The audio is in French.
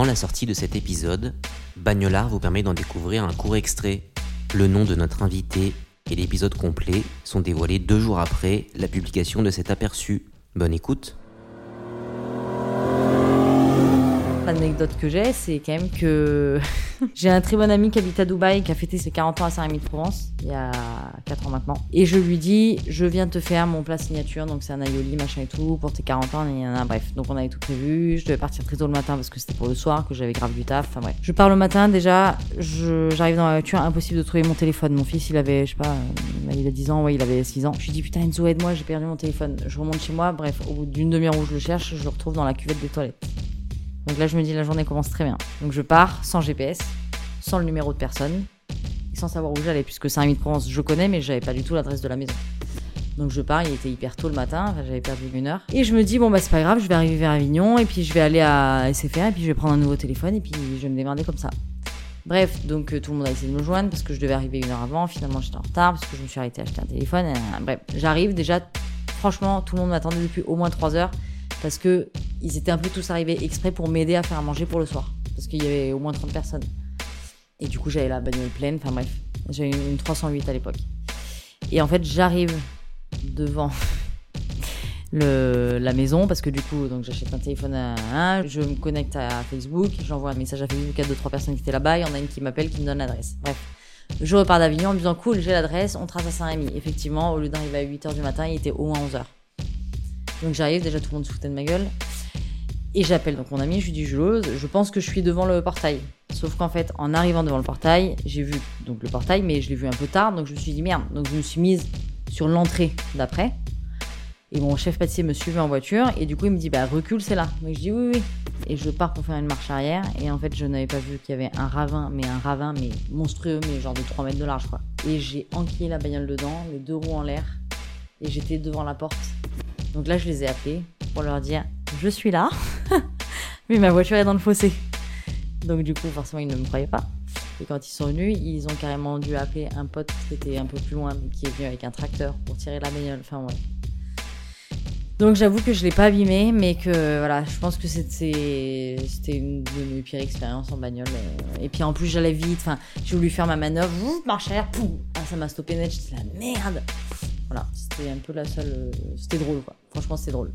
Avant la sortie de cet épisode, Bagnolard vous permet d'en découvrir un court extrait. Le nom de notre invité et l'épisode complet sont dévoilés deux jours après la publication de cet aperçu. Bonne écoute. L'anecdote que j'ai, c'est quand même que j'ai un très bon ami qui habite à Dubaï, qui a fêté ses 40 ans à Saint-Rémy-de-Provence, il y a 4 ans maintenant. Et je lui dis, je viens te faire mon plat signature, donc c'est un aioli, machin et tout, pour tes 40 ans, et a, bref. Donc on avait tout prévu, je devais partir très tôt le matin parce que c'était pour le soir, que j'avais grave du taf, enfin bref. Je pars le matin, déjà, j'arrive dans la voiture, impossible de trouver mon téléphone. Mon fils, il avait, je sais pas, il a 10 ans, ouais, il avait 6 ans. Je lui dis, putain Enzo, aide-moi, j'ai perdu mon téléphone. Je remonte chez moi, bref, au bout d'une demi-heure où je le cherche, je le retrouve dans la cuvette des toilettes. Donc là, je me dis, la journée commence très bien. Donc je pars sans GPS, sans le numéro de personne, sans savoir où j'allais, puisque Saint-Rémy-de-Provence, je connais, mais j'avais pas du tout l'adresse de la maison. Donc je pars, il était hyper tôt le matin, j'avais perdu une heure. Et je me dis, bon bah c'est pas grave, je vais arriver vers Avignon, et puis je vais aller à SFR, et puis je vais prendre un nouveau téléphone, et puis je vais me démerder comme ça. Bref, donc euh, tout le monde a essayé de me joindre parce que je devais arriver une heure avant. Finalement, j'étais en retard parce que je me suis arrêté à acheter un téléphone. Euh, bref, j'arrive déjà. Franchement, tout le monde m'attendait depuis au moins 3 heures parce que ils étaient un peu tous arrivés exprès pour m'aider à faire à manger pour le soir. Parce qu'il y avait au moins 30 personnes. Et du coup, j'avais la bagnole pleine. Enfin bref, j'avais une 308 à l'époque. Et en fait, j'arrive devant la maison parce que du coup, donc j'achète un téléphone à un, je me connecte à Facebook, j'envoie un message à Facebook à deux trois personnes qui étaient là-bas. Il y en a une qui m'appelle, qui me donne l'adresse. Bref. Je repars d'Avignon en me disant cool, j'ai l'adresse, on trace à Saint-Rémy. Effectivement, au lieu d'arriver à 8h du matin, il était au moins 11h. Donc j'arrive, déjà tout le monde se foutait de ma gueule. Et j'appelle donc mon ami, je lui dis Jules, je pense que je suis devant le portail. Sauf qu'en fait, en arrivant devant le portail, j'ai vu donc le portail, mais je l'ai vu un peu tard, donc je me suis dit merde. Donc je me suis mise sur l'entrée d'après. Et mon chef pâtissier me suivait en voiture, et du coup il me dit bah recule, c'est là. Donc je dis oui, oui. Et je pars pour faire une marche arrière, et en fait je n'avais pas vu qu'il y avait un ravin, mais un ravin, mais monstrueux, mais genre de 3 mètres de large quoi. Et j'ai enquillé la bagnole dedans, les deux roues en l'air, et j'étais devant la porte. Donc là je les ai appelés pour leur dire je suis là, mais ma voiture est dans le fossé. Donc du coup, forcément, ils ne me croyaient pas. Et quand ils sont venus, ils ont carrément dû appeler un pote qui était un peu plus loin, qui est venu avec un tracteur pour tirer la bagnole. Enfin, ouais. Donc j'avoue que je l'ai pas abîmé, mais que voilà, je pense que c'était une de mes pires expériences en bagnole. Et puis en plus j'allais vite, enfin j'ai voulu faire ma manœuvre, marche arrière, poum, ah, ça m'a stoppé net, j'étais la merde. Voilà, c'était un peu la seule, c'était drôle quoi. Franchement c'était drôle.